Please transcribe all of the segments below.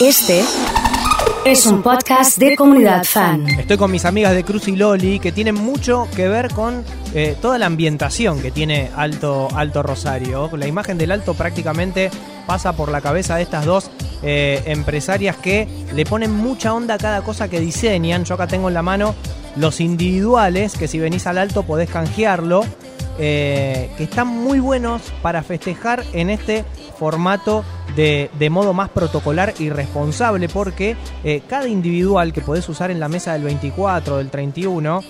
Este es un podcast de comunidad fan. Estoy con mis amigas de Cruz y Loli que tienen mucho que ver con eh, toda la ambientación que tiene Alto, Alto Rosario. La imagen del Alto prácticamente pasa por la cabeza de estas dos eh, empresarias que le ponen mucha onda a cada cosa que diseñan. Yo acá tengo en la mano los individuales que si venís al Alto podés canjearlo. Eh, que están muy buenos para festejar en este formato de, de modo más protocolar y responsable porque eh, cada individual que podés usar en la mesa del 24, del 31,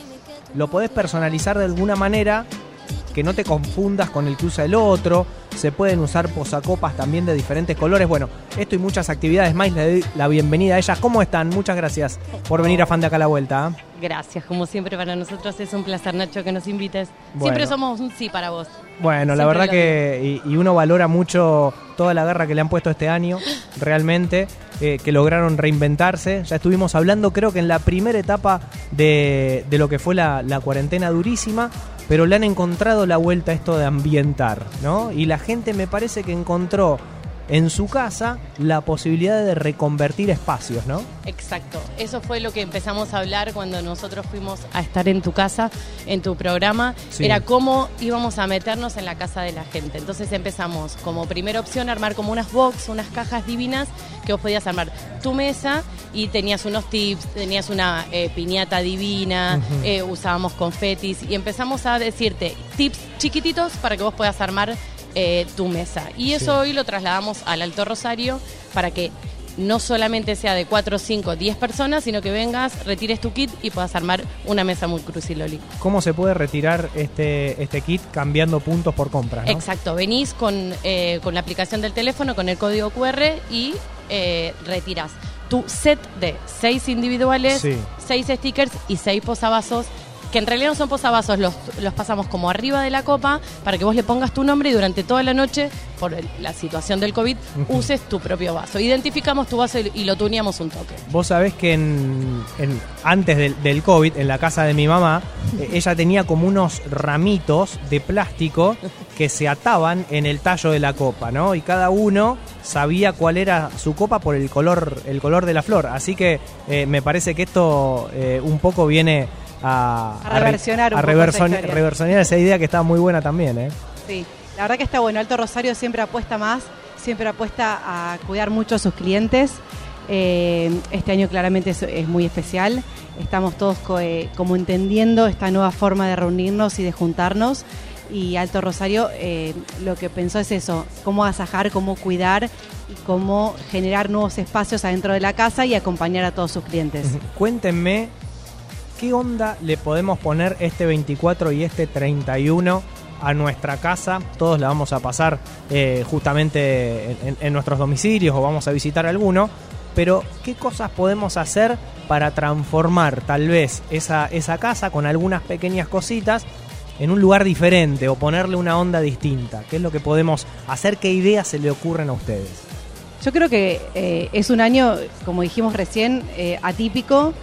lo podés personalizar de alguna manera que no te confundas con el que usa el otro. Se pueden usar posacopas también de diferentes colores. Bueno, esto y muchas actividades más. Le doy la bienvenida a ellas. ¿Cómo están? Muchas gracias por venir a Fan de Acá a la Vuelta. ¿eh? Gracias, como siempre para nosotros es un placer Nacho que nos invites. Bueno. Siempre somos un sí para vos. Bueno, la verdad que y, y uno valora mucho toda la garra que le han puesto este año, realmente, eh, que lograron reinventarse. Ya estuvimos hablando, creo que en la primera etapa de, de lo que fue la, la cuarentena durísima, pero le han encontrado la vuelta a esto de ambientar, ¿no? Y la gente me parece que encontró en su casa la posibilidad de reconvertir espacios, ¿no? Exacto, eso fue lo que empezamos a hablar cuando nosotros fuimos a estar en tu casa, en tu programa, Sí. era cómo íbamos a meternos en la casa de la gente. Entonces empezamos como primera opción a armar como unas box, unas cajas divinas que vos podías armar tu mesa y tenías unos tips, tenías una eh, piñata divina, eh, usábamos confetis y empezamos a decirte tips chiquititos para que vos puedas armar eh, tu mesa. Y eso Sí. hoy lo trasladamos al Alto Rosario para que no solamente sea de 4, 5, 10 personas, sino que vengas, retires tu kit y puedas armar una mesa muy cruciloli. ¿Cómo se puede retirar este, este kit cambiando puntos por compra? ¿no? Exacto, venís con, eh, con la aplicación del teléfono, con el código QR y eh, retiras tu set de 6 individuales, Sí. 6 stickers y 6 posavasos. Que en realidad no son posavasos, los, los pasamos como arriba de la copa para que vos le pongas tu nombre y durante toda la noche, por el- la situación del COVID, uses tu propio vaso. Identificamos tu vaso y, y lo tuneamos un toque. Vos sabés que en, en- antes del, del COVID, en la casa de mi mamá, eh, ella tenía como unos ramitos de plástico que se ataban en el tallo de la copa, ¿no? Y cada uno sabía cuál era su copa por el color, el color de la flor. Así que eh, me parece que esto eh, un poco viene a, A reversionar a esa reversionar esa idea que está muy buena también, ¿eh? Sí, la verdad que está bueno. Alto Rosario siempre apuesta más, siempre apuesta a cuidar mucho a sus clientes. Eh, este año claramente es, es muy especial. Estamos todos co- eh, como entendiendo esta nueva forma de reunirnos y de juntarnos. Y Alto Rosario eh, lo que pensó es eso, cómo asajar, cómo cuidar y cómo generar nuevos espacios adentro de la casa y acompañar a todos sus clientes. Cuéntenme qué onda le podemos poner este 24 y este 31 a nuestra casa. Todos la vamos a pasar eh, justamente en, nuestros domicilios o vamos a visitar alguno. Pero, ¿qué cosas podemos hacer para transformar tal vez esa, esa casa con algunas pequeñas cositas en un lugar diferente o ponerle una onda distinta? ¿Qué es lo que podemos hacer? ¿Qué ideas se le ocurren a ustedes? Yo creo que eh, es un año, como dijimos recién, eh, atípico.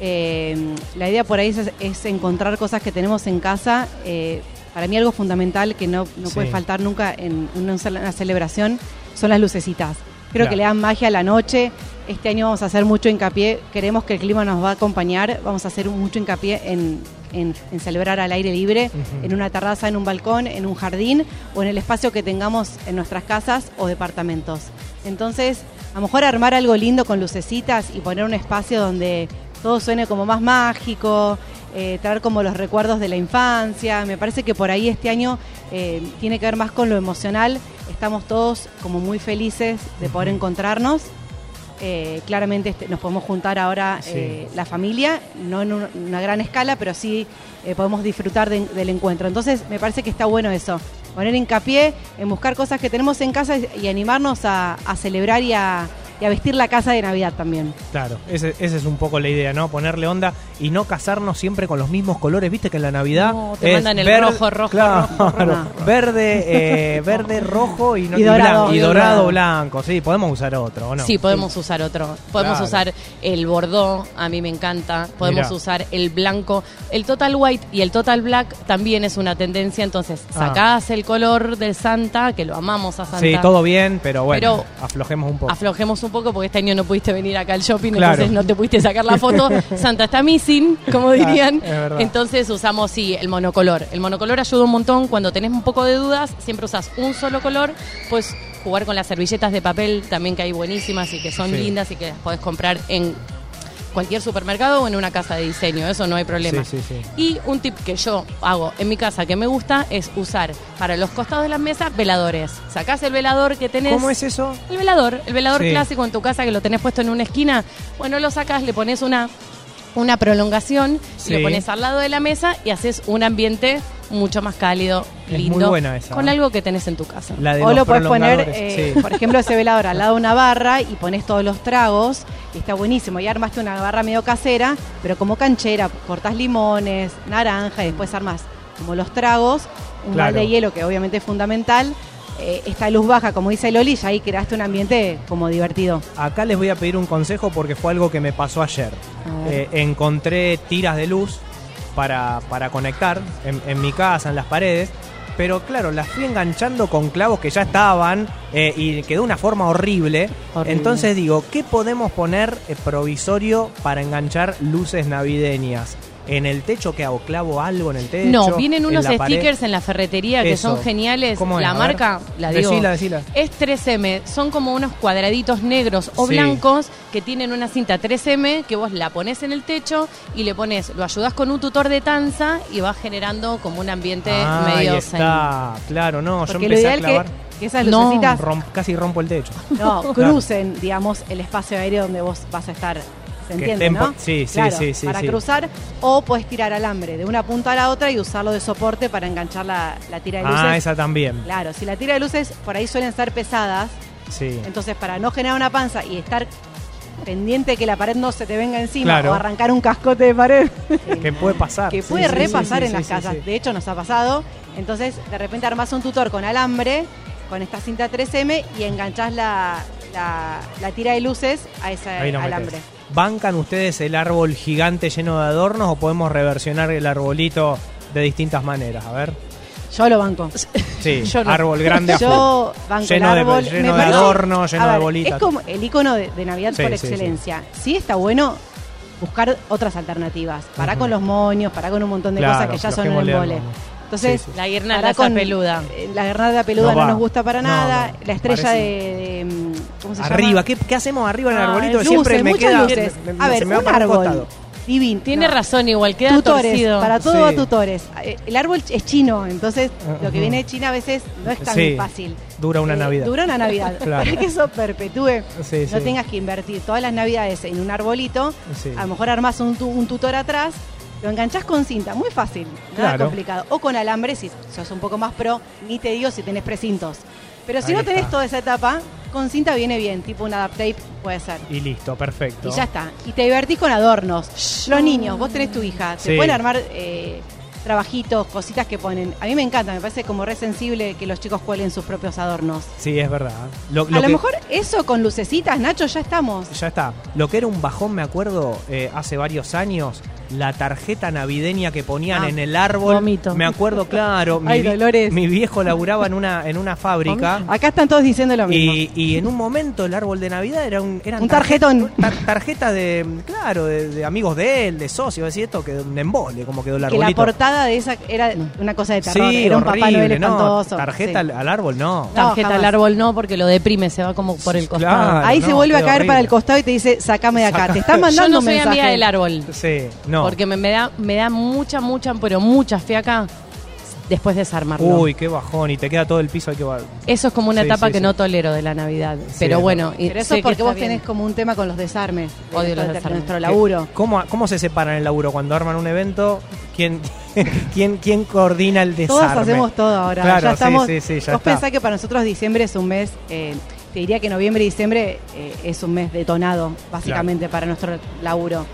Eh, la idea por ahí es, es encontrar cosas que tenemos en casa. Eh, para mí algo fundamental que no, no Sí. puede faltar nunca en una, celebración son las lucecitas. Creo Claro. que le dan magia a la noche. Este año vamos a hacer mucho hincapié, queremos que el clima nos va a acompañar, vamos a hacer mucho hincapié en, en- en celebrar al aire libre, en una terraza, en un balcón, en un jardín o en el espacio que tengamos en nuestras casas o departamentos. Entonces, a lo mejor armar algo lindo con lucecitas y poner un espacio donde todo suene como más mágico, eh, traer como los recuerdos de la infancia. Me parece que por ahí este año eh, tiene que ver más con lo emocional. Estamos todos como muy felices de poder encontrarnos. Eh, claramente este, nos podemos juntar ahora Sí. la familia, no en un- una gran escala, pero sí podemos disfrutar de- del encuentro. Entonces me parece que está bueno eso, poner hincapié en buscar cosas que tenemos en casa y, y animarnos a, a celebrar y a, y a vestir la casa de Navidad también. Claro, ese- esa es un poco la idea, ¿no? Ponerle onda y no casarnos siempre con los mismos colores. Viste que en la Navidad. No, te es mandan el verde- rojo, rojo, claro, rojo, rojo. Verde, eh, verde, rojo y, no- Y dorado. blan- y Y dorado, blanco. Sí, podemos usar otro, ¿o no? Sí, podemos usar otro. Podemos Claro. usar el bordó, a mí me encanta. Podemos Mirá. usar el blanco. El total white y el total black también es una tendencia. Entonces, Ah. sacás el color del Santa, que lo amamos a Santa. Sí, todo bien, pero bueno, Pero aflojemos un poco. Aflojemos un poco porque este año no pudiste venir acá al shopping, Claro. entonces no te pudiste sacar la foto. Santa está missing, como dirían. entonces usamos, sí, el monocolor. El monocolor ayuda un montón. Cuando tenés un poco de dudas, siempre usas un solo color. Pues jugar con las servilletas de papel también que hay buenísimas y que son Sí. lindas y que las podés comprar en cualquier supermercado o en una casa de diseño. Eso no hay problema. Sí, sí, sí. Y un tip que yo hago en mi casa que me gusta es usar para los costados de las mesas veladores. Sacás el velador que tenés. ¿Cómo es eso? El velador, el velador Sí. clásico en tu casa que lo tenés puesto en una esquina. Bueno, lo sacas, le pones una, una prolongación, Sí. lo pones al lado de la mesa y haces un ambiente mucho más cálido, Es muy lindo, buena esa, con algo que tenés en tu casa. La de O lo puedes poner, eh, sí. por ejemplo, ese velador al lado de una barra y pones todos los tragos. Y está buenísimo. Y armaste una barra medio casera, pero como canchera. Cortás limones, naranja y después armas como los tragos. Un Claro. balde de hielo que obviamente es fundamental. Eh, esta luz baja, como dice Loli, y ahí creaste un ambiente como divertido. Acá les voy a pedir un consejo porque fue algo que me pasó ayer. Eh, encontré tiras de luz para, para conectar en, en mi casa, en las paredes. Pero claro, las fui enganchando con clavos que ya estaban eh, y quedó una forma horrible. Horrible. Entonces digo, ¿qué podemos poner eh, provisorio para enganchar luces navideñas? ¿En el techo qué hago? ¿Clavo algo en el techo? No, vienen ¿En unos pared? stickers en la ferretería que Eso. son geniales. ¿Cómo es? La A ver. marca, la digo. Decila, decila. Es 3M, son como unos cuadraditos negros o Sí. blancos que tienen una cinta 3M que vos la pones en el techo y le pones, lo ayudás con un tutor de tanza y vas generando como un ambiente Ah, medio ahí zen. está. Claro, no, yo Porque lo empecé a ideal clavar. que, que esas No. Romp- casi rompo el techo. no, crucen, digamos, el espacio aéreo donde vos vas a estar. ¿Se Que entiende, estén no? sí, sí, Claro, sí, sí, Para sí. cruzar, o puedes tirar alambre de una punta a la otra y usarlo de soporte para enganchar la, la tira de luces. Ah, esa también. Claro, si la tira de luces por ahí suelen ser pesadas, Sí. entonces para no generar una panza y estar pendiente que la pared no se te venga encima Claro. o arrancar un cascote de pared, Que puede pasar. que puede sí, repasar sí, en las casas. De hecho, nos ha pasado. Entonces, de repente armás un tutor con alambre, con esta cinta 3M y enganchás la, la, la tira de luces a ese alambre. ¿Bancan ustedes el árbol gigante lleno de adornos o podemos reversionar el arbolito de distintas maneras? A ver. Yo lo banco. Sí, Yo no. árbol grande a. Yo banco Lleno el de- árbol. lleno Me de adornos, lleno de bolitas. Es como el icono de, de Navidad Sí, por sí, sí. excelencia. Sí. está bueno buscar otras alternativas. Para Ujú. con los moños, para con un montón de Claro, cosas que ya son un embole. Entonces, Sí, sí. La guirnalda pará con- peluda. eh, La guirnalda peluda No nos gusta para No, nada. no. La estrella Parece- de, de, ¿Cómo se Arriba, llama? ¿qué, qué hacemos arriba en el Ah, arbolito? luces, Siempre me muchas queda. luces. me- me- a ver, se me va un para árbol. costado. Divino. Tiene No. razón igual, queda tutores, torcido. para todo va Sí. tutores. Eh, El árbol es chino, entonces lo que Ujú. viene de China a veces no es tan Sí, fácil. Dura una Eh, Navidad. Dura una Navidad. Claro. Para que eso perpetúe, Sí, no sí. tengas que invertir todas las Navidades en un arbolito. Sí. A lo mejor armas un, tu- un tutor atrás, lo enganchás con cinta, muy fácil, nada Claro. complicado. O con alambre, si sos un poco más pro, ni te digo si tenés precintos. Pero si Ahí no tenés está. toda esa etapa, con cinta viene bien, tipo un adapt tape puede ser. Y listo, perfecto. Y ya está. Y te divertís con adornos. Los niños, vos tenés tu hija, se Sí. pueden armar eh, trabajitos, cositas que ponen. A mí me encanta, me parece como re sensible que los chicos cuelen sus propios adornos. Sí, es verdad. Lo, A lo que- mejor eso con lucecitas, Nacho, ya estamos. Ya está. Lo que era un bajón, me acuerdo, eh, hace varios años, la tarjeta navideña que ponían Ah, en el árbol. vomito. Me acuerdo, claro. mi, Ay, vi- Dolores. mi viejo laburaba en una, en una fábrica. Acá están todos diciendo lo mismo. Y, y en un momento el árbol de Navidad era un, eran Un tarjetón. tar- tarjeta de, claro, de, de amigos de él, de socios, así esto, que un embole, como quedó el que la arbolito. portada de esa era una cosa de terror. sí, era un Papá horrible, Noel no, espantoso. tarjeta Sí. al, árbol, no. No, Tarjeta al árbol no, porque lo deprime, se va como por el costado. Claro. Ahí se no, vuelve a caer para el costado y te dice, sacame de acá. Saca- Te están Yo mandando no un soy mensaje. amiga del árbol. Sí, no. Porque me, me da, me da mucha, mucha, pero mucha fiaca después de desarmarlo. Uy, qué bajón, y te queda todo el piso, hay que va- Eso es como una Sí, etapa sí, que sí. no tolero de la Navidad. pero bueno, y Pero eso es porque vos bien. tenés como un tema con los desarmes. de Odio los desarmes. nuestro laburo. ¿Cómo, ¿Cómo se separan el laburo? Cuando arman un evento, ¿quién, quién, quién coordina el desarme? Todos hacemos todo ahora. Claro, ya estamos, sí, sí, ya vos está. pensás que para nosotros diciembre es un mes, eh, te diría que noviembre y diciembre eh, es un mes detonado, básicamente, para nuestro laburo.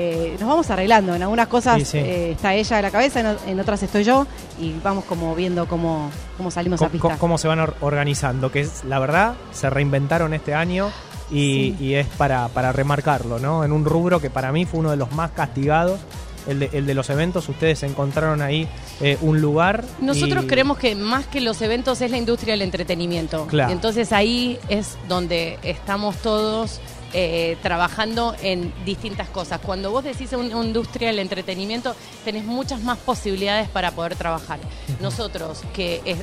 Eh, nos vamos arreglando, en algunas cosas Sí, sí. eh, está ella a la cabeza, en, otras estoy yo, y vamos como viendo cómo, cómo salimos a ¿Cómo, pista. cómo se van or- organizando? Que es, la verdad, se reinventaron este año y, Sí. y es para, para remarcarlo, ¿no? En un rubro que para mí fue uno de los más castigados el de, el de los eventos, ustedes encontraron ahí eh, un lugar. Nosotros y- creemos que más que los eventos es la industria del entretenimiento. Claro. Entonces ahí es donde estamos todos eh, trabajando en distintas cosas. Cuando vos decís una industria del entretenimiento, tenés muchas más posibilidades para poder trabajar. Nosotros, que es-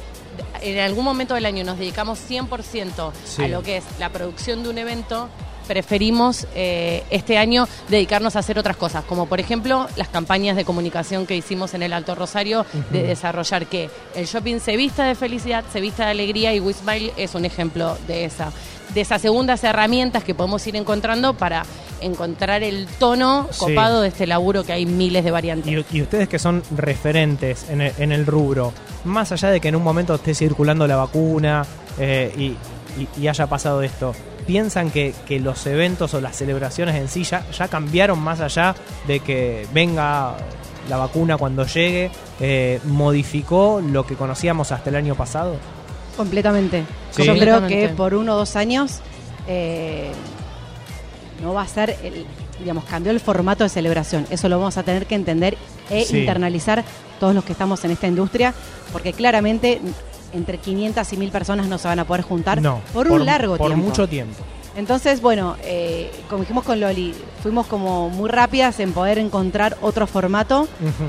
en algún momento del año nos dedicamos 100% Sí. a lo que es la producción de un evento, preferimos eh, este año dedicarnos a hacer otras cosas, como por ejemplo las campañas de comunicación que hicimos en el Alto Rosario, de desarrollar que el shopping se vista de felicidad, se vista de alegría y Wismile es un ejemplo de esa, de esas segundas herramientas que podemos ir encontrando para encontrar el tono Sí. copado de este laburo que hay miles de variantes. Y, y ustedes que son referentes en el, en el rubro, más allá de que en un momento esté circulando la vacuna eh, y, y- y haya pasado esto, ¿piensan que, que los eventos o las celebraciones en sí ya, ya cambiaron más allá de que venga la vacuna cuando llegue? Eh, ¿Modificó lo que conocíamos hasta el año pasado? Completamente. Sí. Yo creo que por uno o dos años eh, no va a ser, el, digamos, cambió el formato de celebración. Eso lo vamos a tener que entender e Sí. internalizar todos los que estamos en esta industria, porque claramente entre 500 y 1000 personas no se van a poder juntar no, por un largo por tiempo. mucho tiempo. Entonces, bueno, eh, como dijimos con Loli, fuimos como muy rápidas en poder encontrar otro formato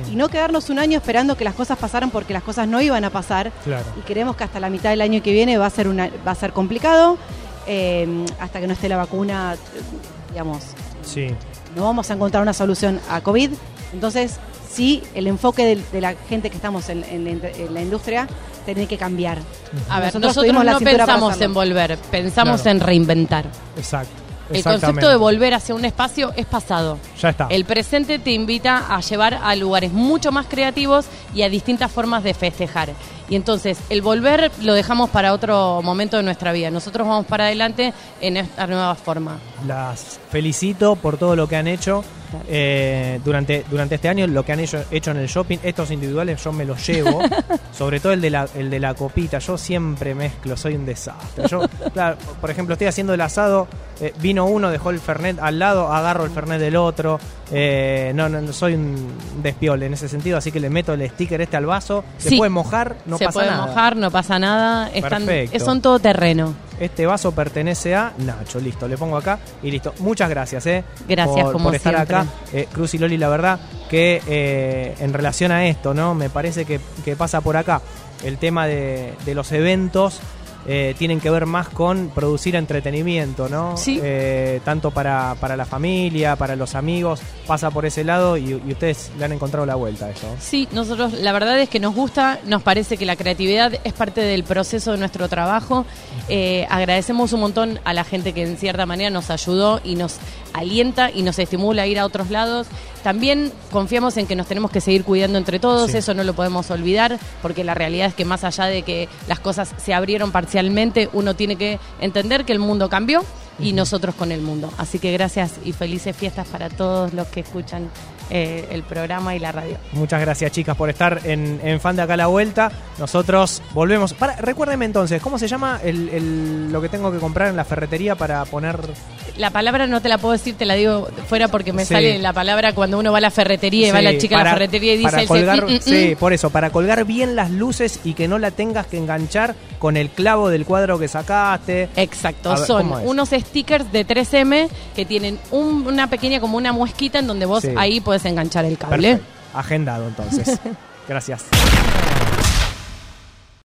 y no quedarnos un año esperando que las cosas pasaran porque las cosas no iban a pasar Claro. y creemos que hasta la mitad del año que viene va a ser una va a ser complicado eh, hasta que no esté la vacuna eh, digamos Sí. no vamos a encontrar una solución a COVID entonces sí el enfoque de, la gente que estamos en, en la in- en la industria tiene que cambiar A ver, Nosotros no pensamos en volver, pensamos Claro. en reinventar. Exacto. El concepto de volver hacia un espacio es pasado. Ya está. El presente te invita a llevar a lugares mucho más creativos y a distintas formas de festejar. Y entonces, el volver lo dejamos para otro momento de nuestra vida. Nosotros vamos para adelante en esta nueva forma. Las felicito por todo lo que han hecho eh, durante, durante este año, lo que han hecho, hecho en el shopping. Estos individuales yo me los llevo, sobre todo el de, la, el de la copita. Yo siempre mezclo, soy un desastre. Yo, claro, por ejemplo, estoy haciendo el asado, eh, vino uno, dejó el Fernet al lado, agarro el Fernet del otro. eh, no, no, no, soy un despiole en ese sentido, así que le meto el sticker este al vaso. Se Sí. puede mojar, no Se pasa puede nada. mojar, no pasa nada. Están, Perfecto. son todo terreno. Este vaso pertenece a Nacho, listo, le pongo acá y listo. Muchas gracias, eh. Gracias, por, como por estar siempre. acá. Eh, Cruz y Loli, la verdad que eh, en relación a esto, ¿no? Me parece que, que pasa por acá. El tema de, de los eventos eh, tienen que ver más con producir entretenimiento, ¿no? Sí. Eh, tanto para, para la familia, para los amigos, pasa por ese lado y, y ustedes le han encontrado la vuelta a eso. Sí, nosotros la verdad es que nos gusta, nos parece que la creatividad es parte del proceso de nuestro trabajo. Eh, agradecemos un montón a la gente que en cierta manera nos ayudó y nos alienta y nos estimula a ir a otros lados. También confiamos en que nos tenemos que seguir cuidando entre todos, Sí. eso no lo podemos olvidar, porque la realidad es que más allá de que las cosas se abrieron parcialmente, uno tiene que entender que el mundo cambió y nosotros con el mundo. Así que gracias y felices fiestas para todos los que escuchan eh, el programa y la radio. Muchas gracias, chicas, por estar en, en Fan de Acá a la Vuelta. Nosotros volvemos. Para, recuérdenme entonces, ¿cómo se llama el, el- lo que tengo que comprar en la ferretería para poner. La palabra no te la puedo decir, te la digo fuera porque me Sí. sale la palabra cuando uno va a la ferretería y va la chica a la ferretería y dice colgar, "Mm, mm, Sí, mm". por eso, para colgar bien las luces y que no la tengas que enganchar con el clavo del cuadro que sacaste. Exacto, ver, son unos stickers de 3M que tienen un- una pequeña como una muesquita en donde vos ahí puedes enganchar el cable. Agendado entonces. Gracias.